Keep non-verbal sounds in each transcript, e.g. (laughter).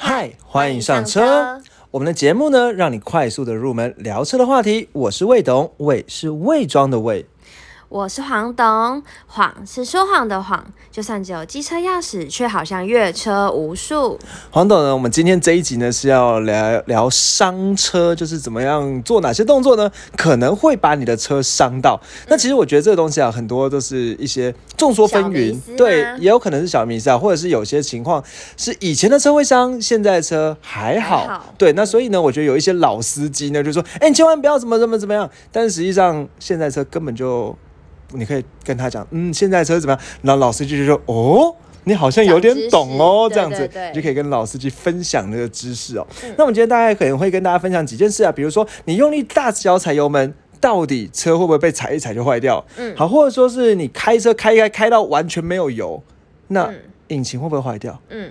嗨，欢迎上车。我们的节目呢，让你快速的入门聊车的话题。我是魏董，魏是魏庄的魏。我是黄董，谎是说谎的谎，就算只有机车钥匙，却好像越车无数。黄董呢，我们今天这一集呢是要聊聊伤车，就是怎么样做哪些动作呢，可能会把你的车伤到。那其实我觉得这个东西啊，很多都是一些众说纷纭，对，也有可能是小迷思啊，或者是有些情况是以前的车会伤，现在的车还好。对，那所以呢，我觉得有一些老司机呢，就说，哎，你千万不要怎么怎么怎么样，但是实际上现在车根本就。你可以跟他讲，嗯，现在车怎么样？然后老司机就说，哦，你好像有点懂哦，这样子，你就可以跟老司机分享那个知识哦。那我们今天大概可能会跟大家分享几件事啊，比如说你用力大脚踩油门，到底车会不会被踩一踩就坏掉？嗯，好，或者说是你开车开开开到完全没有油，那引擎会不会坏掉？嗯，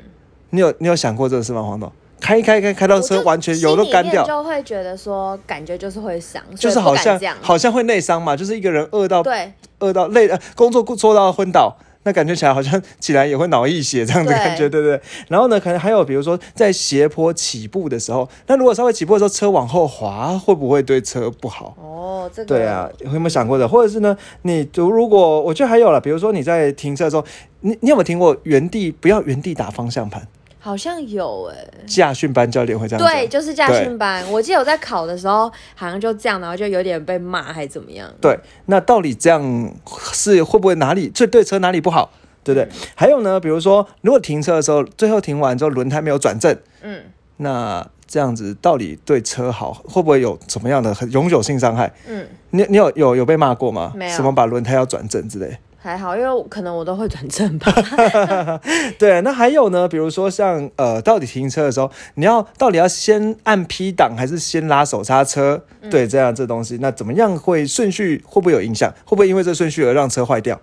你有你有想过这个事吗，黄总？开开开开到车完全油都干掉，就会觉得说感觉就是会伤，就是好像好像会内伤嘛，就是一个人饿到对饿到累呃工作做到昏倒，那感觉起来好像起来也会脑溢血这样子感觉，对不对？然后呢，可能还有比如说在斜坡起步的时候，那如果稍微起步的时候车往后滑，会不会对车不好？哦，这个对啊，有没有想过的？或者是呢，你如如果我觉得还有了，比如说你在停车的时候，你你有没有听过原地不要原地打方向盘？好像有哎，驾训班教练会这样对，就是驾训班。我记得我在考的时候，好像就这样，然后就有点被骂还是怎么样。对，那到底这样是会不会哪里这对车哪里不好，对不对？还有呢，比如说如果停车的时候，最后停完之后轮胎没有转正，嗯，那这样子到底对车好，会不会有什么样的很永久性伤害？嗯，你你有有有被骂过吗？没有，什么把轮胎要转正之类？还好，因为可能我都会转正吧。(laughs) 对，那还有呢？比如说像呃，到底停车的时候，你要到底要先按 P 档还是先拉手刹车？对，这样这东西，那怎么样会顺序会不会有影响？会不会因为这顺序而让车坏掉？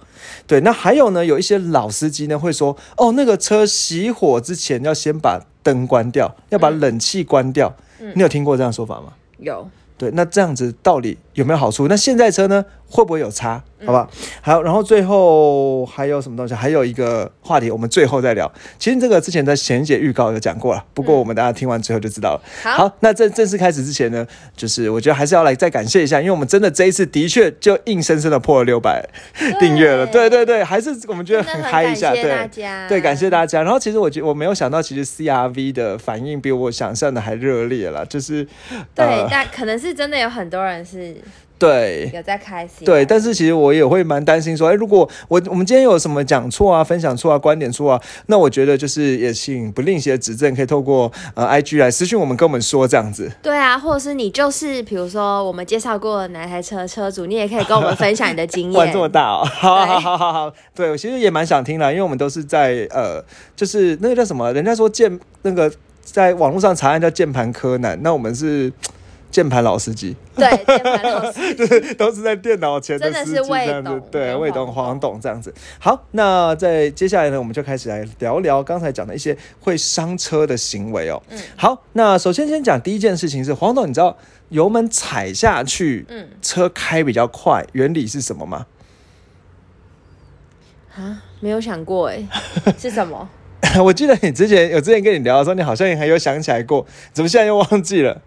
对，那还有呢？有一些老司机呢会说，哦，那个车熄火之前要先把灯关掉，要把冷气关掉。你有听过这样说法吗？有。对，那这样子到底有没有好处？那现在车呢，会不会有差？好吧，好，然后最后还有什么东西？还有一个话题，我们最后再聊。其实这个之前在贤姐预告有讲过了，不过我们大家听完之后就知道了。好，那正正式开始之前呢，就是我觉得还是要来再感谢一下，因为我们真的这一次的确就硬生生的破了六百订阅了。对对对，还是我们觉得很嗨一下。对，对，感谢大家。然后其实我觉我没有想到，其实 CRV 的反应比我想象的还热烈了，就是对，但可能是真的有很多人是。对，有在开心。对，但是其实我也会蛮担心，说，哎，如果我我们今天有什么讲错啊、分享错啊、观点错啊，那我觉得就是也请不吝惜的指正，可以透过呃 I G 来私信我们，跟我们说这样子。对啊，或者是你就是比如说我们介绍过哪台车车主，你也可以跟我们分享你的经验。(laughs) 玩这么大哦，好好好好好，对我其实也蛮想听的，因为我们都是在呃，就是那个叫什么，人家说键那个在网络上查案叫键盘柯南，那我们是。键盘老司机，对，键盘老司机，(laughs) 就是都是在电脑前的司机这样子，对，魏董、黄董这样子。好，那在接下来呢，我们就开始来聊聊刚才讲的一些会伤车的行为哦。嗯，好，那首先先讲第一件事情是黄董，你知道油门踩下去，嗯，车开比较快，原理是什么吗？啊，没有想过哎，(laughs) 是什么？我记得你之前有之前跟你聊的时候，你好像也还有想起来过，怎么现在又忘记了？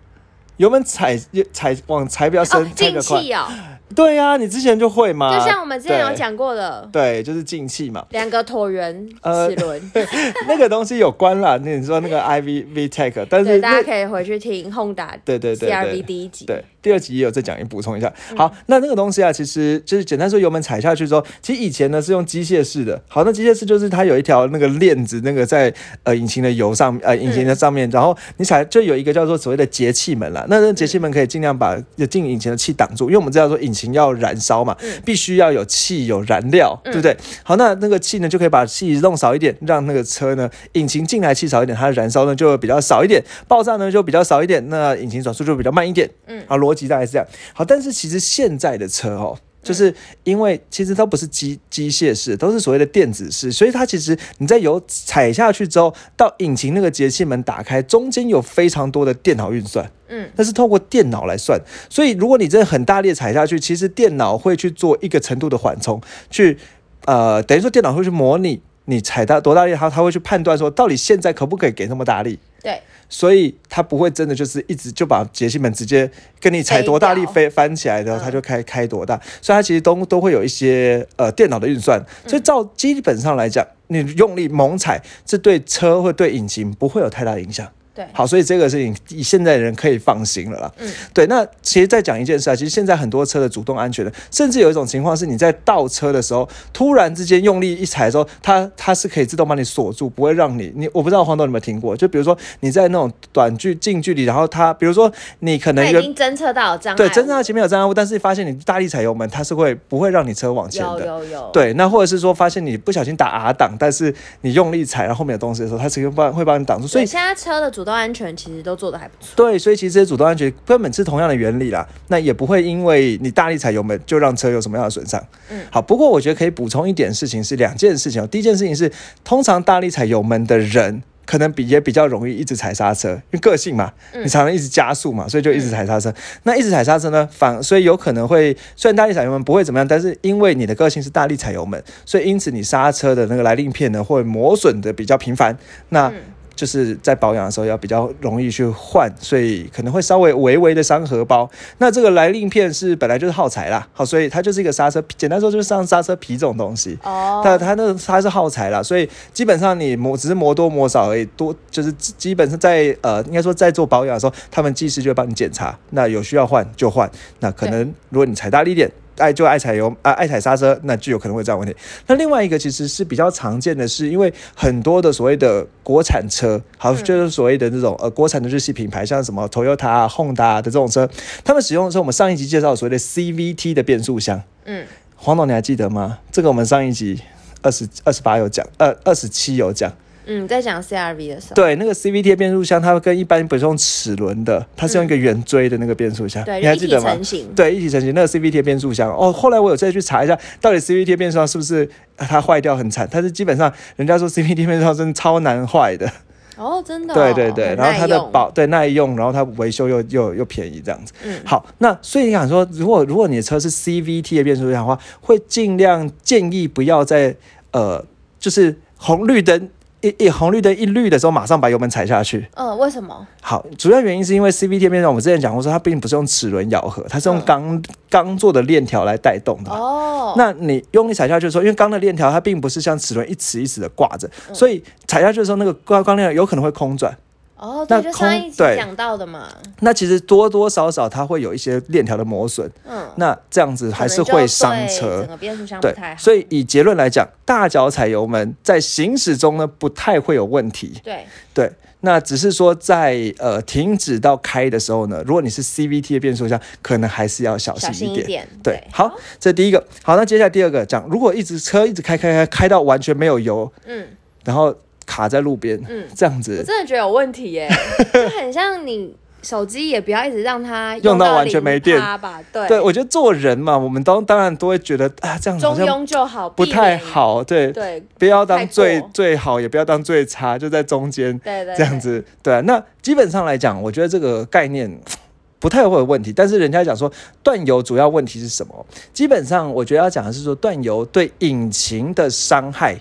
油门踩踩往踩比较深，进气哦。对呀，你之前就会嘛？就像我们之前有讲过的，对，就是进气嘛。两个椭圆齿轮，(laughs) 那个东西有关啦。那你说那个 I V V Tech，但是大家可以回去听 Honda 对对对 C R V 第一集。对。第二集也有再讲，一补充一下。好，那那个东西啊，其实就是简单说，油门踩下去之后，其实以前呢是用机械式的。好，那机械式就是它有一条那个链子，那个在呃引擎的油上，呃引擎的上面，然后你踩就有一个叫做所谓的节气门啦。那那节气门可以尽量把进引擎的气挡住，因为我们知道说引擎要燃烧嘛，必须要有气有燃料，对不对？好，那那个气呢就可以把气弄少一点，让那个车呢引擎进来气少一点，它的燃烧呢就比较少一点，爆炸呢就比较少一点，那引擎转速就比较慢一点。嗯，啊逻。大概是这样，好，但是其实现在的车哦，就是因为其实都不是机机械式，都是所谓的电子式，所以它其实你在油踩下去之后，到引擎那个节气门打开，中间有非常多的电脑运算，嗯，那是透过电脑来算，所以如果你真的很大力踩下去，其实电脑会去做一个程度的缓冲，去呃，等于说电脑会去模拟。你踩到多大力，它它会去判断说到底现在可不可以给那么大力。对，所以它不会真的就是一直就把节气门直接跟你踩多大力飞翻起来的，嗯。它就开开多大，所以它其实都都会有一些呃电脑的运算，嗯。所以照基本上来讲，你用力猛踩，这对车或对引擎不会有太大的影响。对，好，所以这个事情以现在的人可以放心了啦。嗯，对。那其实再讲一件事啊，其实现在很多车的主动安全的，甚至有一种情况是你在倒车的时候，突然之间用力一踩的时候，它它是可以自动帮你锁住，不会让你你我不知道黄董有没有听过，就比如说你在那种短距近距离，然后它比如说你可能它已经侦测到障碍，对，侦测到前面有障碍物，但是发现你大力踩油门，它是会不会让你车往前的？有有，对，那或者是说发现你不小心打 R 档，但是你用力踩，然后后面有东西的时候，它其实会帮会帮你挡住，所以所以现在车的主动安全其实都做的还不错。对，所以其实这些主动安全根本是同样的原理啦，那也不会因为你大力踩油门就让车有什么样的损伤。嗯，好，不过我觉得可以补充一点事情是两件事情哦。第一件事情是，通常大力踩油门的人。可能比也比较容易一直踩刹车，因为个性嘛，嗯你常常一直加速嘛，所以就一直踩刹车。那一直踩刹车呢，反所以有可能会虽然大力踩油门不会怎么样，但是因为你的个性是大力踩油门，所以因此你刹车的那个来令片呢会磨损的比较频繁。那嗯就是在保养的时候要比较容易去换，所以可能会稍微微微的伤荷包。那这个来令片是本来就是耗材啦，好，所以它就是一个刹车皮，简单说就是像刹车皮这种东西。哦，但它那它是耗材啦，所以基本上你磨只是磨多磨少而已，多就是基基本上在呃应该说在做保养的时候，他们技师就会帮你检查，那有需要换就换，那可能如果你踩大力一点。爱就爱踩油啊、爱踩刹车，那就有可能会有这样问题。那另外一个其实是比较常见的是，因为很多的所谓的国产车，好，嗯就是所谓的这种呃国产的日系品牌，像什么 Toyota 啊、Honda 啊的这种车，他们使用的是我们上一集介绍所谓的 CVT 的变速箱。嗯，黄总，你还记得吗？这个我们上一集二十二十八有讲，呃，二十七有讲。嗯，在讲 CRV 的时候，对，那个 CVT 的变速箱，它跟一般不是用齿轮的，它是用一个圆锥的那个变速箱，对，你还记得吗？对，一体成型那个 CVT 的变速箱哦。后来我有再去查一下，到底 CVT 的变速箱是不是呃它坏掉很惨？但是基本上人家说 CVT 变速箱真的超难坏的，哦，真的哦，对对对，然后它的，保对耐用，然后它维修又又又便宜这样子。嗯，好，那所以你想说，如果如果你的车是 CVT 的变速箱的话，会尽量建议不要在呃，就是红绿灯一一红绿灯一绿的时候，马上把油门踩下去。嗯，为什么？好，主要原因是因为 CVT 的变速箱，我们之前讲过说，它并不是用齿轮咬合，它是用嗯钢钢做的链条来带动的。哦，那你用力踩下去的时候，因为钢的链条它并不是像齿轮一齿一齿的挂着，嗯所以踩下去的时候，那个钢钢链条有可能会空转。哦，那对，就上空一集对讲到的嘛，那其实多多少少它会有一些链条的磨损，嗯，那这样子还是会伤车整。个变速箱不对所以以结论来讲，大脚踩油门在行驶中呢不太会有问题。对，对，那只是说在呃停止到开的时候呢，如果你是 CVT 的变速箱，可能还是要小小心一点。心一点，对，好，这第一个。好，那接下来第二个讲，如果一直车一直开开开开到完全没有油，嗯然后卡在路边，嗯，我这样子真的觉得有问题耶，(laughs) 就很像你手机也不要一直让它到用到完全没电0%吧，对，对我觉得做人嘛，我们当当然都会觉得啊，这样子中庸就好，不，太好，对，对不要当最最好，也不要当最差，就在中间对对，这样子。对啊，那基本上来讲，我觉得这个概念。(sniffs) 不太会有问题，但是人家讲说断油主要问题是什么？基本上我觉得要讲的是说断油对引擎的伤害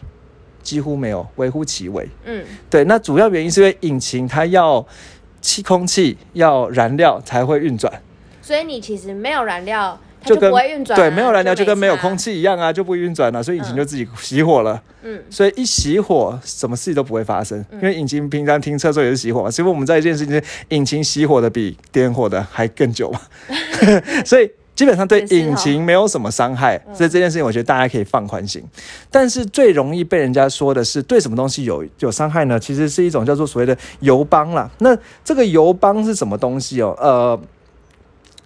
几乎没有，微乎其微。嗯，对，那主要原因是因为引擎它要气空气要燃料才会运转，所以你其实没有燃料，它就就跟不会运转啊，对，没有燃料就跟没有空，气一样啊，就不运转了、所以引擎嗯。就自己熄火了。嗯，所以一熄火，什么事都不会发生，因为引擎平常停车的时候也是熄火嘛。所以我们在一件事情，引擎熄火的比点火的还更久嘛，(laughs) 所以基本上对引擎没有什么伤害。所以这件事情，我觉得大家可以放宽心。但是最容易被人家说的是，对什么东西有有伤害呢？其实是一种叫做所谓的油帮啦。那这个油帮是什么东西哦？呃。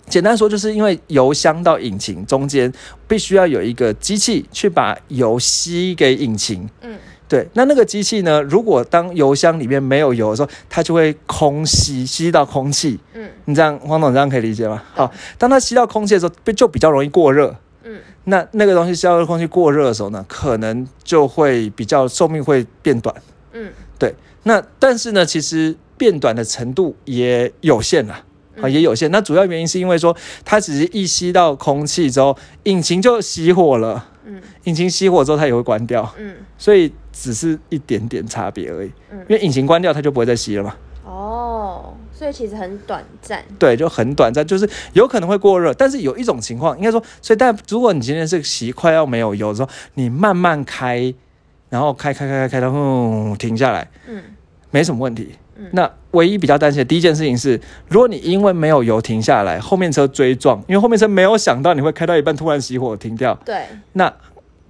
简单说，就是因为油箱到引擎中间必须要有一个机器去把油吸给引擎，嗯，对，那那个机器呢？如果当油箱里面没有油的时候，它就会空吸，吸到空气。嗯，你这样，黄总这样可以理解吗？好，当它吸到空气的时候，就比较容易过热。嗯，那那个东西吸到空气过热的时候呢，可能就会比较寿命会变短。嗯，对。那但是呢，其实变短的程度也有限啦。啊，嗯也有限。那主要原因是因为说，它只是一吸到空气之后，引擎就熄火了。嗯引擎熄火之后它也会关掉，嗯，所以只是一点点差别而已。嗯因为引擎关掉它就不会再熄了嘛。哦，所以其实很短暂。对，就很短暂，就是有可能会过热，但是有一种情况，应该说，所以但如果你今天是骑快要没有油的时候，你慢慢开，然后开开开开开到嗯停下来，嗯没什么问题。嗯那唯一比较担心的第一件事情是，如果你因为没有油停下来，后面车追撞，因为后面车没有想到你会开到一半突然熄火停掉，对，那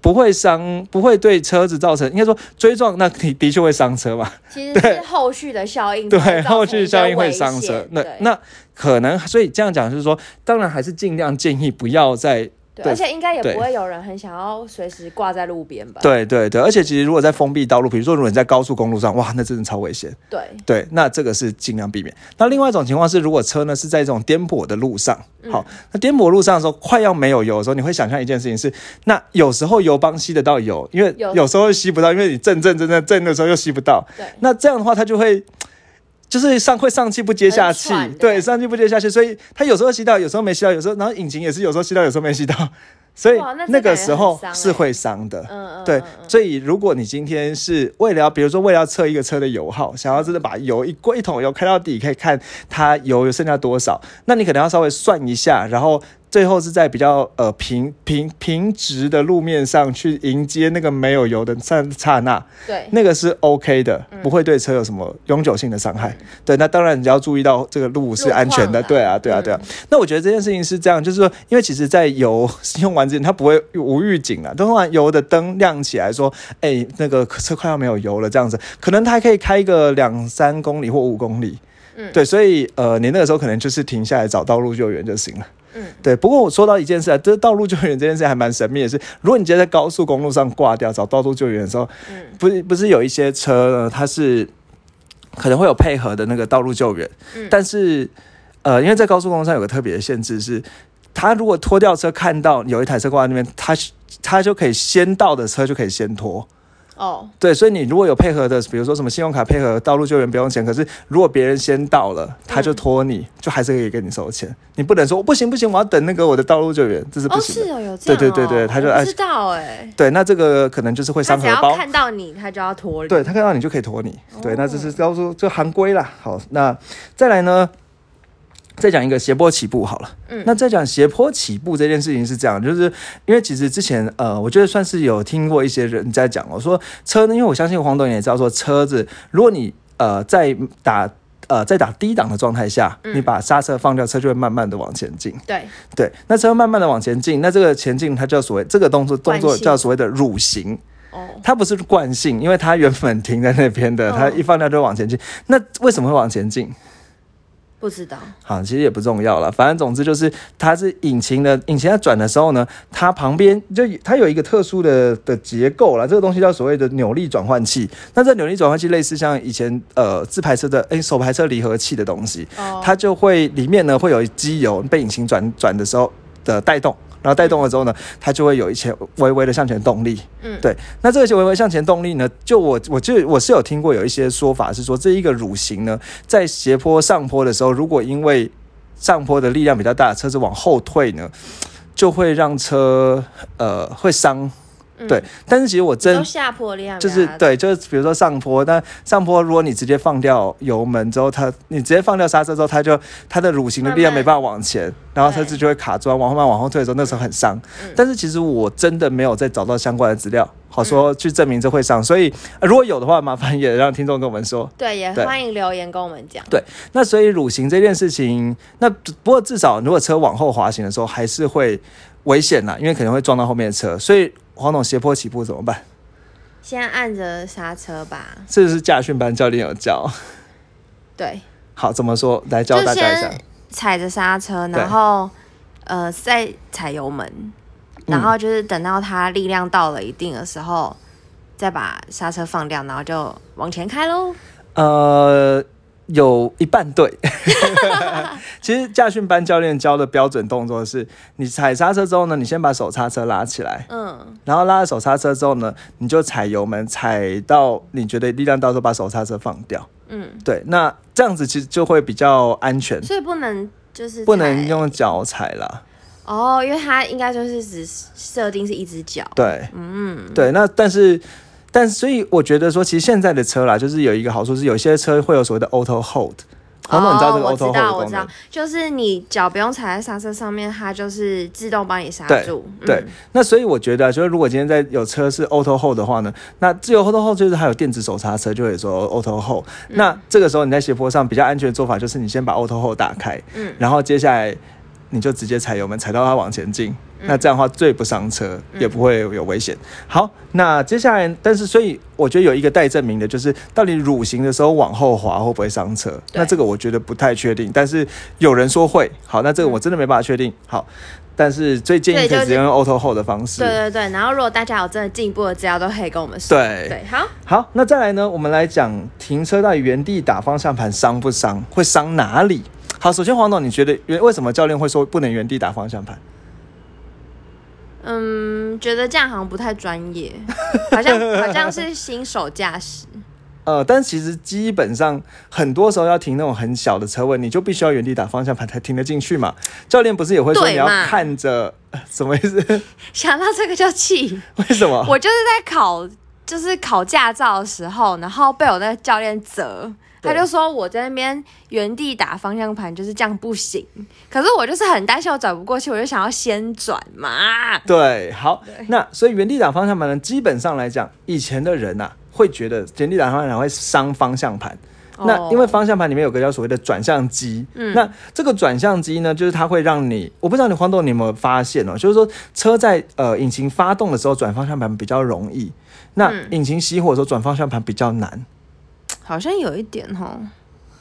不会伤，不会对车子造成，应该说追撞，那你的确会伤车嘛？其实是后续的效应对，后续效应会伤车。那那可能，所以这样讲就是说，当然还是尽量建议不要在。对，而且应该也不会有人很想要随时挂在路边吧？对对对，而且其实如果在封闭道路，比如说如果你在高速公路上，哇，那真的超危险。对，对，那这个是尽量避免。那另外一种情况是，如果车呢是在这种颠簸的路上，嗯好，那颠簸路上的时候，快要没有油的时候，你会想象一件事情是，那有时候油帮吸得到油，因为有有时候吸不到，因为你震震震震震的时候又吸不到。对那这样的话，它就会。就是上会上气不接下气对，上气不接下气，所以他有时候吸到，有时候没吸到，有时候然后引擎也是有时候吸到，有时候没吸到，所以那个时候是会伤的。嗯嗯，对所以如果你今天是为了要，比如说为了要测一个车的油耗，想要真的把油一过一桶油开到底，可以看它油有剩下多少，那你可能要稍微算一下，然后最后是在比较呃平平平直的路面上去迎接那个没有油的刹刹那，对，那个是 OK 的，嗯不会对车有什么永久性的伤害。对，那当然你要注意到这个路是安全的。对啊，对啊，对啊嗯。那我觉得这件事情是这样，就是说，因为其实在油用完之前，它不会无预警啊，通常油的灯亮起来说，哎，那个车快要没有油了，这样子，可能它还可以开个两三公里或五公里。嗯对，所以呃，你那个时候可能就是停下来找道路救援就行了。嗯，对。不过我说到一件事啊，这道路救援这件事还蛮神秘的是，如果你今天在高速公路上挂掉找道路救援的时候，嗯不是不是有一些车呢，它是可能会有配合的那个道路救援，嗯但是呃，因为在高速公路上有个特别的限制是，他如果拖吊车看到有一台车挂在那边，他他就可以先到的车就可以先拖。哦，对，所以你如果有配合的，比如说什么信用卡配合道路救援不用钱，可是如果别人先到了，他就拖你，就还是可以跟你收钱。你不能说不行不行，我要等那个我的道路救援，这是不哦，行的。是哦，有这样哦，对对对对他就哎知道哎，对，那这个可能就是会他只要伤荷包。看到你，他就要拖你。对他看到你就可以拖你，对，哦那这是高速这行规啦。好，那再来呢，再讲一个斜坡起步好了。嗯那再讲斜坡起步这件事情是这样，就是因为其实之前呃，我觉得算是有听过一些人在讲，我说车呢，因为我相信黄董也知道说车子，如果你呃在打。呃，在打低档的状态下，嗯你把刹车放掉，车就会慢慢的往前进。对，对，那车慢慢的往前进，那这个前进它叫所谓这个动作动作叫所谓的蠕行。哦，它不是惯性，因为它原本停在那边的，哦它一放掉就往前进。那为什么会往前进？不知道，好，其实也不重要了，反正总之就是它是引擎的，引擎在转的时候呢，它旁边就它有一个特殊的的结构啦，这个东西叫所谓的扭力转换器。那这扭力转换器类似像以前呃自排车的诶手排车离合器的东西，哦，它就会里面呢会有机油被引擎转转的时候的带动，然后带动了之后呢，它就会有一些微微的向前动力。嗯对。那这些微微向前动力呢，就我我就我是有听过有一些说法是说，这一个乳型呢，在斜坡上坡的时候，如果因为上坡的力量比较大，车子往后退呢，就会让车呃会伤。嗯对，但是其实我真都下坡力量比就，是对，就是比如说上坡，但上坡如果你直接放掉油门之后，它你直接放掉刹车之后，它就它的蠕行的力量没办法往前，然后车子就会卡住，往后慢往后退的时候，那时候很伤。嗯但是其实我真的没有再找到相关的资料，好说去证明这会伤，所以、呃如果有的话，麻烦也让听众跟我们说。对，也对欢迎留言跟我们讲。对那所以蠕行这件事情，那不过至少如果车往后滑行的时候，还是会危险啦，因为可能会撞到后面的车，所以黄总斜坡起步怎么办？先按着刹车吧，是不是驾训班教练有教？对，好，怎么说？来教大家一下。踩着刹车，然后呃再踩油门，然后就是等到它力量到了一定的时候，再把刹车放掉，然后就往前开喽。呃，有一半对。(laughs) 其实驾训班教练教的标准动作是，你踩刹车之后呢，你先把手刹车拉起来，嗯，然后拉了手刹车之后呢，你就踩油门，踩到你觉得力量到时候把手刹车放掉。嗯，对，那这样子其实就会比较安全，所以不能就是不能用脚踩啦。哦，因为它应该就是只设定是一只脚。对，嗯，对。那但是，但所以我觉得说，其实现在的车啦，就是有一个好处是，有些车会有所谓的 auto hold。黄总，你知道这个 auto hold 的功能？就是你脚不用踩在刹车上面，它就是自动帮你刹住。对，那所以我觉得，就是如果今天在有车是 auto hold 的话呢，那自由 auto hold 就是还有电子手刹车，就会说 auto hold。那这个时候你在斜坡上比较安全的做法，就是你先把 auto hold 打开，嗯，然后接下来。你就直接踩油门，踩到它往前进，那这样的话最不伤车，也不会有危险。好，那接下来，但是所以我觉得有一个待证明的，就是到底乳行的时候往后滑会不会伤车？那这个我觉得不太确定，但是有人说会。好，那这个我真的没办法确定。好，但是最建议可以直接用 auto hold 的方式。对对对，然后如果大家有真的进一步的资料，都可以跟我们说。对对，好。好，那再来呢，我们来讲停车到原地打方向盘伤不伤？会伤哪里？好，首先黄总，你觉得原为什么教练会说不能原地打方向盘？嗯，觉得这样好像不太专业，(laughs) 好像好像是新手驾驶。呃，但其实基本上很多时候要停那种很小的车位，你就必须要原地打方向盘才停得进去嘛。教练不是也会说你要看着，(laughs) 什么意思？想到这个就气。为什么？我就是在考，就是考驾照的时候，然后被我那个教练责。他就说我在那边原地打方向盘就是这样不行，可是我就是很担心我转不过去，我就想要先转嘛。对，好，那所以原地打方向盘呢，基本上来讲，以前的人呐会觉得原地打方向盘会伤方向盘。那因为方向盘里面有个叫所谓的转向机，嗯，那这个转向机呢，就是它会让你，我不知道你黄豆你有没有发现哦，就是说车在呃引擎发动的时候转方向盘比较容易，那引擎熄火的时候转方向盘比较难。好像有一点哈，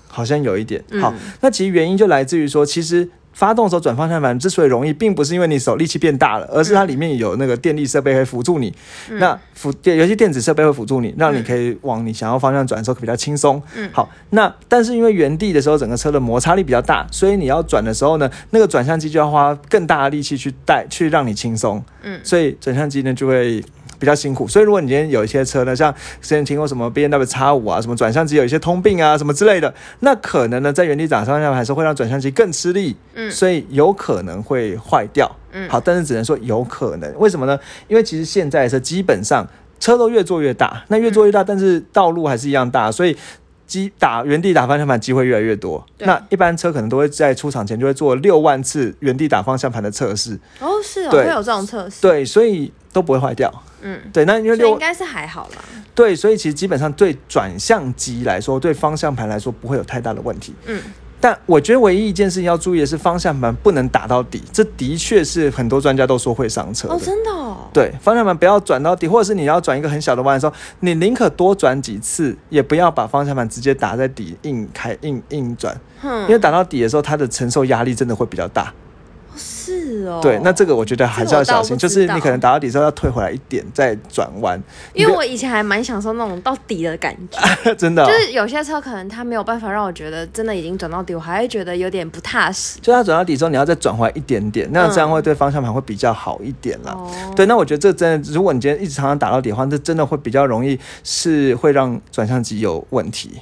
好像有一点。好，那其实原因就来自于说，其实发动的时候转方向盘之所以容易，并不是因为你手力气变大了，而是它里面有那个电力设备会辅助你。那辅电尤其电子设备会辅助你，让你可以往你想要方向转的时候比较轻松。嗯，好，那但是因为原地的时候整个车的摩擦力比较大，所以你要转的时候呢，那个转向机就要花更大的力气去带去让你轻松。嗯，所以转向机呢就会。比较辛苦，所以如果你今天有一些车呢，像之前听过什么 B N W 叉五啊，什么转向机有一些通病啊，什么之类的，那可能呢在原地打方向盘时会让转向机更吃力，嗯，所以有可能会坏掉，嗯，好，但是只能说有可能，为什么呢？因为其实现在是基本上车都越做越大，那越做越大，但是道路还是一样大，所以机打原地打方向盘机会越来越多。那一般车可能都会在出厂前就会做六万次原地打方向盘的测试。哦，是哦，会有这种测试。对，所以都不会坏掉。嗯，对，那因为六应该是还好啦。对，所以其实基本上对转向机来说，对方向盘来说不会有太大的问题。嗯，但我觉得唯一一件事情要注意的是，方向盘不能打到底，这的确是很多专家都说会上车。哦，真的？哦。对，方向盘不要转到底，或者是你要转一个很小的弯的时候，你宁可多转几次，也不要把方向盘直接打在底，硬开硬硬转。嗯，因为打到底的时候，它的承受压力真的会比较大。是哦，对，那这个我觉得还是要小心，就是你可能打到底之后要退回来一点再转弯。因为我以前还蛮享受那种到底的感觉，(laughs) 真的，就是有些车可能它没有办法让我觉得真的已经转到底，我还会觉得有点不踏实。就它转到底之后，你要再转回来一点点，那这样会对方向盘会比较好一点啦。对，那我觉得这真的，如果你今天一直常常打到底的话，这真的会比较容易是会让转向机有问题。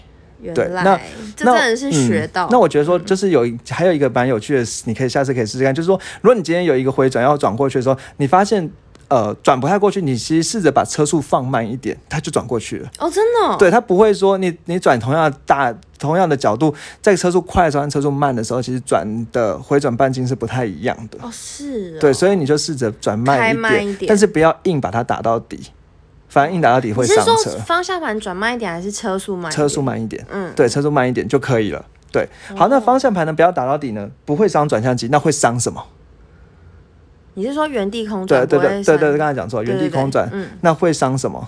对，那这真的是学到。那我觉得说，就是有还有一个蛮有趣的，你可以下次可以试试看。就是说，如果你今天有一个回转要转过去的时候，你发现呃转不太过去，你其实试着把车速放慢一点，它就转过去了。哦，真的？对，它不会说你你转同样大同样的角度，在车速快的时候和车速慢的时候，其实转的回转半径是不太一样的。哦，是。对，所以你就试着转慢一点，但是不要硬把它打到底。反正硬打到底会上车。方向盘转慢一点，还是车速慢？车速慢一点，嗯，对，车速慢一点就可以了。对，好，那方向盘呢？不要打到底呢，不会伤转向机，那会伤什么？你是说原地空转？对对对对对，刚才讲错，原地空转，嗯，那会伤什么？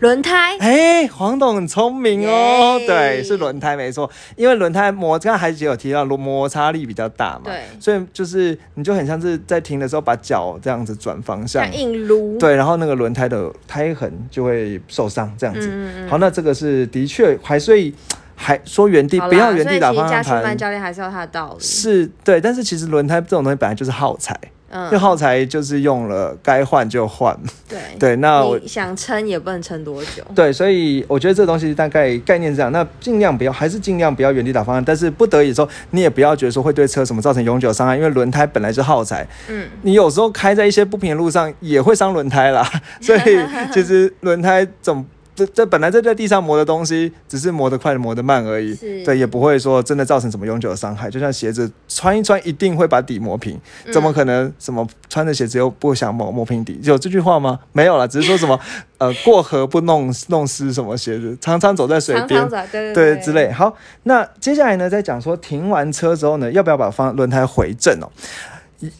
轮胎，哎，黄董很聪明哦，对，是轮胎没错，因为轮胎摩，刚才海姐有提到，摩擦力比较大嘛，对，所以就是你就很像是在停的时候把脚这样子转方向，硬撸，对，然后那个轮胎的胎痕就会受伤，这样子。好，那这个是的确还所以还说原地不要原地打方向盘，教练还是要他的道理，是对，但是其实轮胎这种东西本来就是耗材。嗯。因为耗材就是用了，该换就换。对。(laughs) 对，那我想撑也不能撑多久。对，所以我觉得这东西大概概念是这样，那尽量不要，还是尽量不要原地打方向，但是不得已的时候，你也不要觉得说会对车什么造成永久伤害，因为轮胎本来是耗材，嗯，你有时候开在一些不平的路上也会伤轮胎啦，(laughs) 所以其实轮胎总这这本来在在地上磨的东西，只是磨得快磨得慢而已，是对，也不会说真的造成什么永久的伤害。就像鞋子穿一穿一定会把底磨平，嗯怎么可能什么穿着鞋子又不想磨磨平底？有这句话吗？没有了，只是说什么呃过河不弄弄湿什么鞋子，常常走在水边常常。走，对对对之类。好，那接下来呢，再讲说停完车之后呢，要不要把方轮胎回正哦？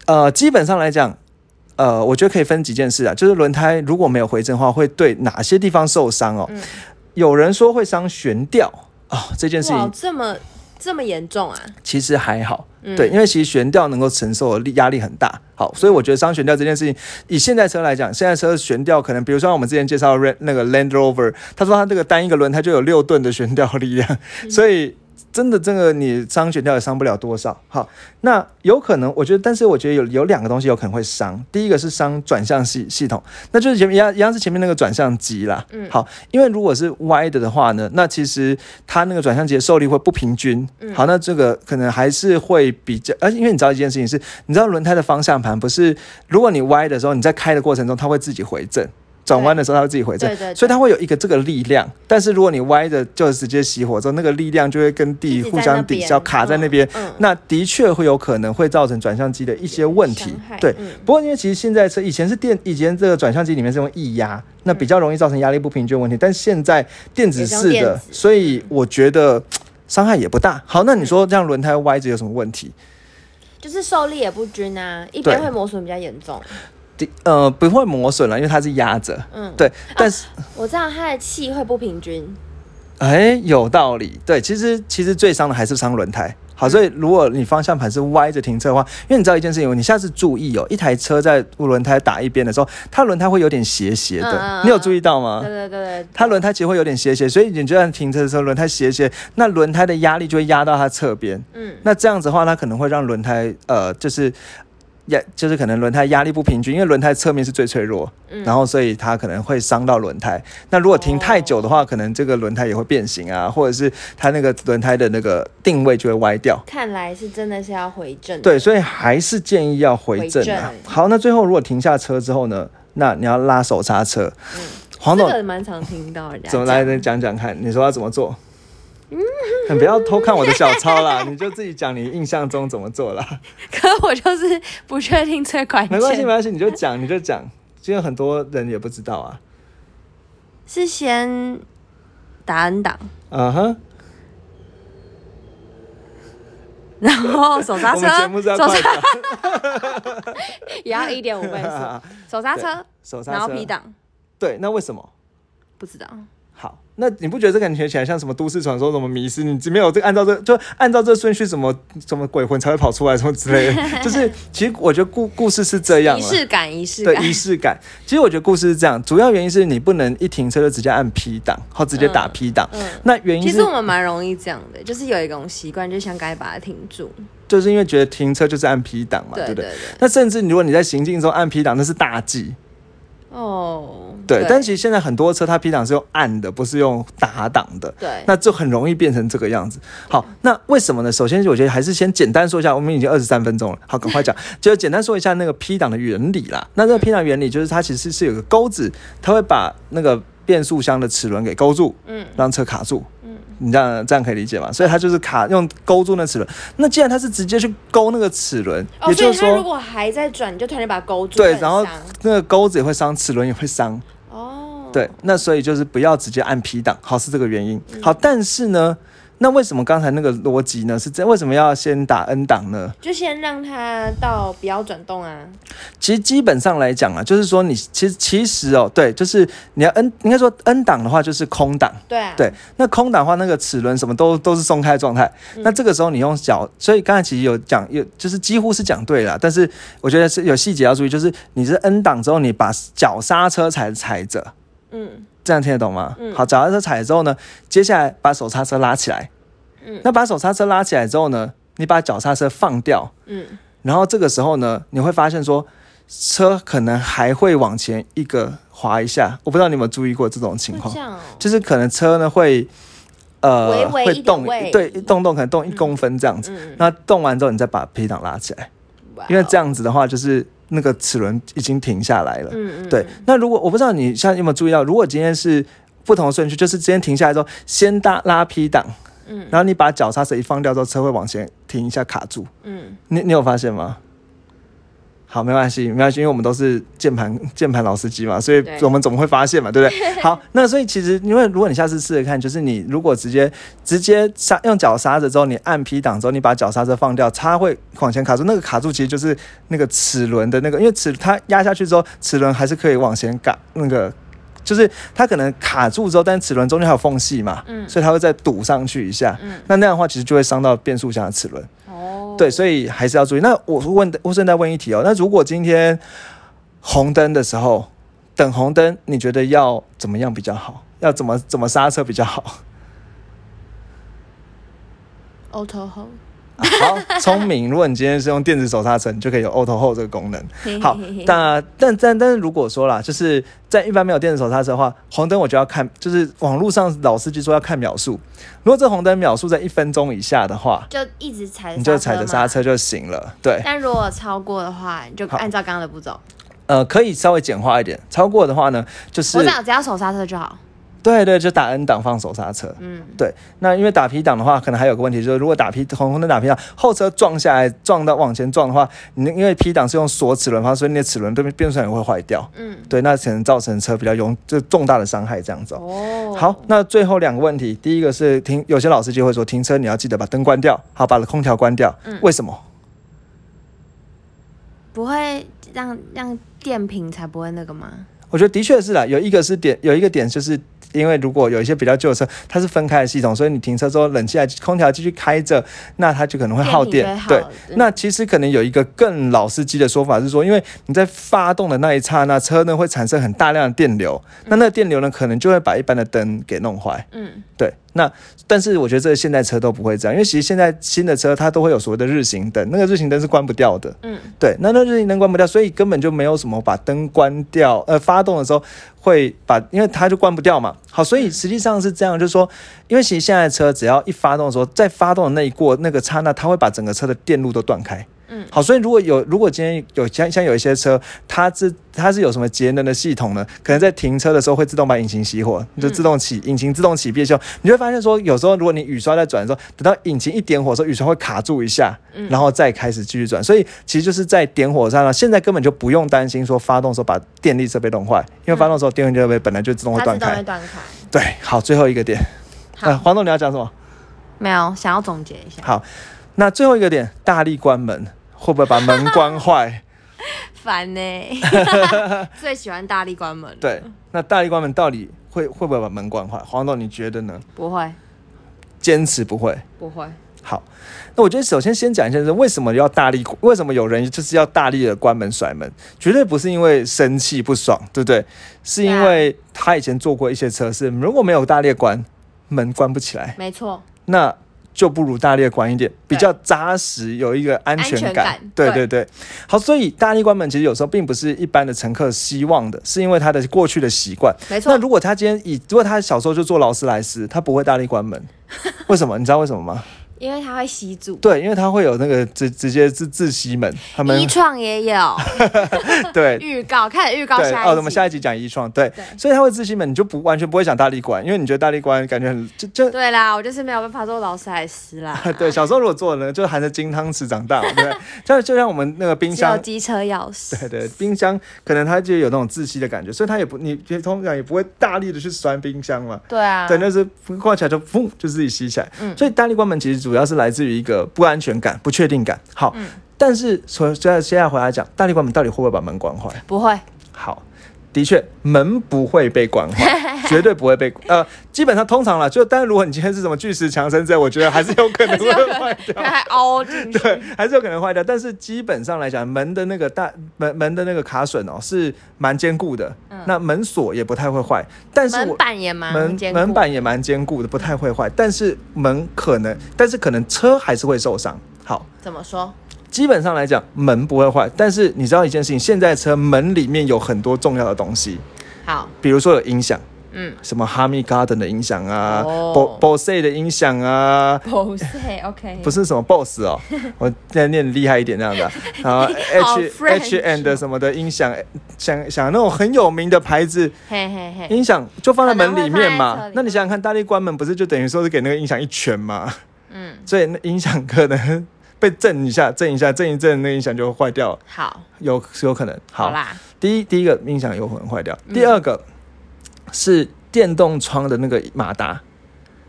呃，基本上来讲，呃，我觉得可以分几件事啊，就是轮胎如果没有回正的话，会对哪些地方受伤哦？嗯有人说会伤悬吊啊、这件事哇，情这么这么严重啊？其实还好，嗯对，因为其实悬吊能够承受的力压力很大。好，所以我觉得伤悬吊这件事情，以现代车来讲，现在车悬吊可能，比如说我们之前介绍的那个 Land Rover，他说他这个单一个轮胎就有六吨的悬吊力量，嗯所以真的这个你伤悬吊也伤不了多少。好，那有可能，我觉得，但是我觉得有有两个东西有可能会伤，第一个是伤转向系系统，那就是前面一样一样是前面那个转向机啦。嗯好，因为如果是歪的的话呢，那其实它那个转向机的受力会不平均。嗯好，那这个可能还是会比较，而且因为你知道一件事情是，你知道轮胎的方向盘不是，如果你歪的时候，你在开的过程中它会自己回正。转弯的时候，它会自己回正，对对对所以它会有一个这个力量。但是如果你歪着，就直接熄火之后，那个力量就会跟地互相抵消，卡在那边。嗯嗯那的确会有可能会造成转向机的一些问题。对，嗯不过因为其实现在车以前是电，以前这个转向机里面是用液压，那比较容易造成压力不平均问题。但现在电子式的，所以我觉得伤害也不大。好，那你说这样轮胎歪着有什么问题？就是受力也不均啊，一边会磨损比较严重。第呃不会磨损了，因为它是压着。嗯，对，但是我知道它的气会不平均。哎、有道理。对，其实其实最伤的还是伤轮胎。好，所以如果你方向盘是歪着停车的话，因为你知道一件事情，你下次注意哦，一台车在轮胎打一边的时候，它轮胎会有点斜斜的，你有注意到吗？对对对对，它轮胎其实会有点斜斜，所以你就算停车的时候轮胎斜斜，那轮胎的压力就会压到它侧边。嗯那这样子的话，它可能会让轮胎呃，就是压，就是可能轮胎压力不平均，因为轮胎侧面是最脆弱，嗯然后所以它可能会伤到轮胎。那如果停太久的话，可能这个轮胎也会变形啊，或者是它那个轮胎的那个定位就会歪掉。看来是真的是要回正。对，所以还是建议要回正啊。正好，那最后如果停下车之后呢，那你要拉手刹车。黄这董个蛮常听到人家怎么来讲你讲讲看？你说要怎么做？你不要偷看我的小抄啦，(laughs) 你就自己讲你印象中怎么做啦。(laughs) 可我就是不确定最关键。没关系，没关系，你就讲，你就讲。因为很多人也不知道啊。是先打 N 档，嗯哼，然后手刹车，手刹。(laughs) 也要一点五倍速，手刹车，手刹车，然后 P 档，对，那为什么？不知道。好，那你不觉得这感觉起来像什么都市传说、什么迷失？你没有这个按照这就按照这顺序，什么什么鬼魂才会跑出来，什么之类的。(laughs) 就是其实我觉得故故事是这样仪。式感，仪式感对仪。式感，其实我觉得故事是这样，主要原因是你不能一停车就直接按 P 档，或直接打 P 档。嗯，那原因其实我们蛮容易这样的，就是有一种习惯，就想赶紧把它停住。就是因为觉得停车就是按 P 档嘛，对不对。那甚至如果你在行进中按 P 档，那是大忌。哦，对，但其实现在很多车它 P 档是用按的，不是用打档的。对，那就很容易变成这个样子。好，那为什么呢？首先，我觉得还是先简单说一下，我们已经二十三分钟了，好，赶快讲，(laughs) 就简单说一下那个 P 档的原理啦。那这个 P 档原理就是它其实是有个钩子，它会把那个变速箱的齿轮给勾住，嗯让车卡住。嗯，你这样这样可以理解吗？所以它就是卡用勾住那齿轮。那既然它是直接去勾那个齿轮，哦，也就是说，如果还在转，你就突然把它勾住，对然后那个钩子也会伤，齿轮也会伤。哦，对，那所以就是不要直接按 P 档，好是这个原因。嗯好，但是呢，那为什么刚才那个逻辑呢是这？为什么要先打 N 档呢？就先让它到不要转动啊。其实基本上来讲啊，就是说你其实其实哦，对，就是你要 N 应该说 N 档的话就是空档。对啊，对，那空档的话，那个齿轮什么都都是松开状态。嗯那这个时候你用脚，所以刚才其实有讲，有就是几乎是讲对了，但是我觉得是有细节要注意，就是你是 N 档之后，你把脚刹车踩踩着，嗯这样听得懂吗？嗯。好，脚踏车踩了之后呢，接下来把手刹车拉起来。嗯。那把手刹车拉起来之后呢，你把脚刹车放掉，嗯。然后这个时候呢，你会发现说车可能还会往前一个滑一下，我不知道你有没有注意过这种情况。就是可能车呢会呃会动位。对动动可能动一公分这样子，嗯，那动完之后你再把 P 档拉起来，因为这样子的话就是那个齿轮已经停下来了。嗯嗯，对，那如果我不知道你现在有没有注意到，如果今天是不同的顺序，就是今天停下来之后，先搭拉 P 档，嗯然后你把脚刹车一放掉之后，车会往前停一下卡住。嗯，你你有发现吗？好，没关系，没关系，因为我们都是键盘键盘老司机嘛，所以我们总会发现嘛，对不对？(laughs) 好，那所以其实因为如果你下次试着看，就是你如果直接直接刹用脚刹着之后，你按 P 档之后，你把脚刹车放掉，它会往前卡住，那个卡住其实就是那个齿轮的那个，因为齿它压下去之后，齿轮还是可以往前嘎那个。就是它可能卡住之后，但齿轮中间还有缝隙嘛，嗯所以它会再堵上去一下。嗯那那样的话，其实就会伤到变速箱的齿轮。哦，对，所以还是要注意。那我问，我顺带问一题哦，那如果今天红灯的时候等红灯，你觉得要怎么样比较好？要怎么怎么刹车比较好？auto hold，好，聪明。如果你今天是用电子手刹车，你就可以有 Auto Hold 这个功能。好那但但但是如果说啦，就是在一般没有电子手刹车的话，红灯我就要看，就是网络上老司机说要看秒数。如果这红灯秒数在一分钟以下的话，就一直踩，你就踩着刹。车就行了。对，但如果超过的话，你就按照刚刚的步骤。呃，可以稍微简化一点。超过的话呢，就是我想只要手刹车就好。对对，就打 N 档放手刹车。嗯，对，那因为打 P 档的话，可能还有个问题，就是如果打 P 红红灯打 P 档，后车撞下来撞到往前撞的话，你因为 P 档是用锁齿轮所以你的齿轮对变速箱也会坏掉。嗯，对，那可能造成车比较容就重大的伤害这样子、哦。哦，好，那最后两个问题，第一个是停，有些老司机会说停车你要记得把灯关掉，好，把空调关掉。嗯为什么？不会让让电瓶才不会那个吗？我觉得的确是啦，有一个是点，有一个点就是因为如果有一些比较旧的车，它是分开的系统，所以你停车之后，冷气还空调继续开着，那它就可能会耗电电瓶。对那其实可能有一个更老司机的说法是说，因为你在发动的那一刹那，车呢会产生很大量的电流，那那个电流呢可能就会把一般的灯给弄坏。嗯，对，那但是我觉得这个现代车都不会这样，因为其实现在新的车它都会有所谓的日行灯，那个日行灯是关不掉的。嗯，对，那那日行灯关不掉，所以根本就没有什么把灯关掉，呃，发动的时候会把，因为它就关不掉嘛。好，所以实际上是这样，就是说，因为其实现在车只要一发动的时候，在发动的那一过那个刹那，它会把整个车的电路都断开。嗯好，所以如果有如果今天有像像有一些车，它是它是有什么节能的系统呢？可能在停车的时候会自动把引擎熄火，就自动起、引擎自动启闭的时候，你就会发现说，有时候如果你雨刷在转的时候，等到引擎一点火的时候，雨刷会卡住一下，然后再开始继续转。所以其实就是在点火上呢，现在根本就不用担心说发动的时候把电力设备弄坏，因为发动的时候电力设备本来就自动会断开。对，好，最后一个点，黄总你要讲什么？没有想要总结一下。好，那最后一个点，大力关门会不会把门关坏？(laughs) 烦呢、(laughs) 最喜欢大力关门。对，，那大力关门到底会会不会把门关坏？黄总你觉得呢？不会，坚持不会。不会。好，那我觉得首先先讲一下是为什么要大力，为什么有人就是要大力的关门甩门？绝对不是因为生气不爽，对不对？是因为他以前做过一些测试，如果没有大力地关门关不起来，没错，那就不如大力关一点，比较扎实，有一个安全感。全感对对对对，好，所以大力关门其实有时候并不是一般的乘客希望的，是因为他的过去的习惯。没错那。如果他今天以，如果他小时候就坐劳斯莱斯，他不会大力关门，为什么？你知道为什么吗？因为它会吸住。对，因为它会有那个直直接自自吸门，他们一创也有 (laughs) 对预告，开始预告下一。哦，我们下一集讲一创，对，对所以它会自吸门，你就不完全不会想大力关，因为你觉得大力关感觉很就就。对啦，我就是没有办法做劳斯莱斯啦 (laughs) 对，小时候如果做呢，就含着金汤匙长大，对？(laughs) 就就像我们那个冰箱，机车钥匙。对对，冰箱可能它就有那种自吸的感觉，所以它也不，你通常也不会大力的去拴冰箱嘛。对啊，对，那是挂起来就砰就自己吸起来。嗯所以大力关门其实主要是来自于一个不安全感、不确定感。好，嗯但是从现在现在回来讲，大力关门到底会不会把门关坏？不会。好，的确门不会被关坏，(laughs) 绝对不会被呃，基本上通常了，就但是如果你今天是什么巨石强森之类，我觉得还是有可能会 (laughs) 坏掉。还凹进去。对，还是有可能坏掉，但是基本上来讲，门的那个大门门的那个卡榫哦是蛮坚固的，那门锁也不太会坏，但是板也蛮门门板也蛮坚固的，不太会坏，但是门可能，但是可能车还是会受伤。好，怎么说？基本上来讲门不会坏，但是你知道一件事情，现在车门里面有很多重要的东西，好，比如说有音响，嗯。什么 Harmy Garden 的音响啊、哦。Bo Bose 的音响啊，不是，OK，不是什么 Boss 哦，(laughs) 我现在念厉害一点那样的。啊，(laughs) 然后 H French and 什么的音响，想想那种很有名的牌子嘿嘿嘿，音响就放在门里面嘛。那你想想看，大力关门不是就等于说是给那个音响一拳嘛？嗯，所以那音响可能被震一下、震一下、震一震，那音响就会坏掉，好，有有可能。好，好啦，第一第一个音响有可能坏掉，嗯第二个是电动窗的那个马达。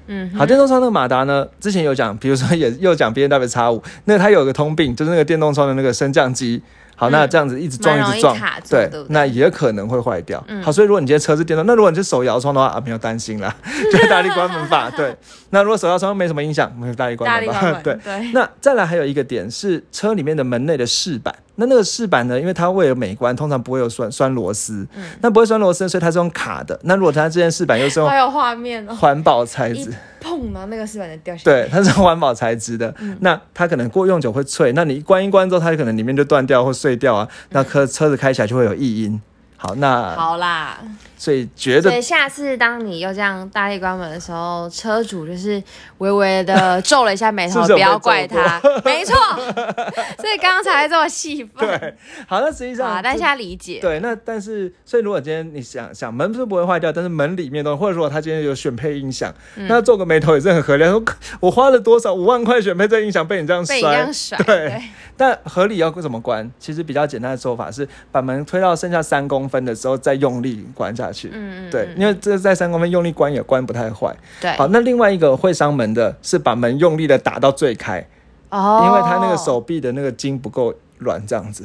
嗯，好，电动窗那个马达呢，之前有讲，比如说也又讲 B N W 叉五，那它有个通病，就是那个电动窗的那个升降机。好，嗯那这样子一直撞一直撞对那也可能会坏掉。嗯好，所以如果你今天车是电动，那如果你是手摇窗的话，啊，不要担心啦，(laughs) 就是大力关门吧。对，那如果手摇窗没什么影响，我们就大力关门吧。(laughs) 对，那再来还有一个点是车里面的门内的饰板，那那个饰板呢，因为它为了美观，通常不会有栓栓螺丝，嗯。那不会栓螺丝，所以它是用卡的。那如果它这件饰板又是用还有画面哦，环保材一质，碰，然后那个饰板就掉下来，对，它是环保材质的，嗯。那它可能过用久会脆，那你一关一关之后，它可能里面就断掉或碎掉啊，那车车子开起来就会有异音。好，那好啦，所以觉得所以下次当你又这样大力关门的时候，车主就是微微的皱了一下眉头，是不是不要怪他，没错。(laughs) 所以刚刚才会这么细分。对，(laughs) 好，那实际上好，但现在理解。对，那但是，所以如果今天你想想门是不会坏掉，但是门里面都，或者说他今天有选配音响，嗯那做个眉头也是很合理。我花了多少五万块选配这音响，被你这样被你这样摔，甩，对但合理要怎么关？其实比较简单的做法是把门推到剩下三公分的时候再用力关下去。嗯嗯，对，嗯因为这在三公分用力关也关不太坏。对，好，那另外一个会伤门的是把门用力的打到最开，哦，因为他那个手臂的那个筋不够软，这样子。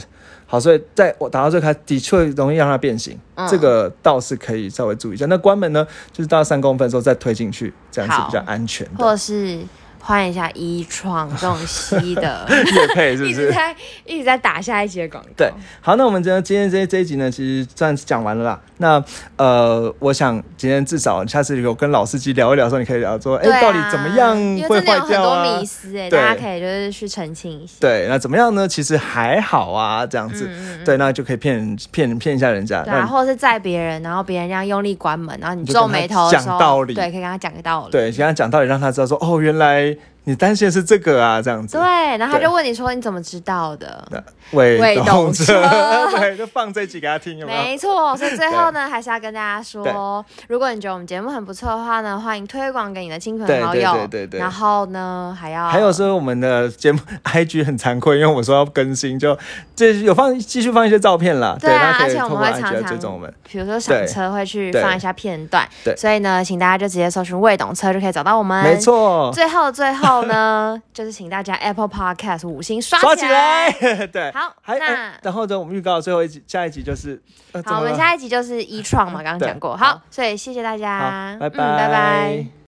好，所以在我打到最开，的确容易让它变形，嗯这个倒是可以稍微注意一下。那关门呢，就是到三公分的时候再推进去，这样是比较安全或是换一下衣创这种吸的，(laughs) 乐配是不是？一直在一直在打下一集的广告。对，好，那我们今天今天这这一集呢，其实算是讲完了啦。那呃，我想今天至少下次有跟老司机聊一聊的时候，你可以聊说，哎、到底怎么样会真的有很多坏掉啊迷？思哎，大家可以就是去澄清一下。对，那怎么样呢？其实还好啊，这样子。嗯嗯嗯对，那就可以骗骗骗一下人家。对啊，那或者是载别人，然后别人这样用力关门，然后你皱眉头讲道理对，可以跟他讲个道理。对，跟他讲道理，让他知道说，哦，原来你担心的是这个啊，这样子。对，然后他就问你说你怎么知道的？伪伪动动车 (laughs) 对，就放这一集给他听，有没有？没错，所以最后呢，还是要跟大家说，如果你觉得我们节目很不错的话呢，欢迎推广给你的亲朋好友。对对对然后呢，还要还有说我们的节目 IG 很惭愧，因为我们说要更新，就这有放继续放一些照片啦。对而且我们会常常追踪我们。，比如说上车会去放一下片段，对所以呢，请大家就直接搜寻“未懂车”就可以找到我们。没。错，最后最后呢，(laughs) 就是请大家 Apple Podcast 五星刷刷起起来。(laughs) 对，好还那欸然后呢，我们预告最后一集，下一集就是呃好，我们下一集就是一创嘛，刚刚讲过。好好，所以谢谢大家。拜，，拜嗯，拜。拜。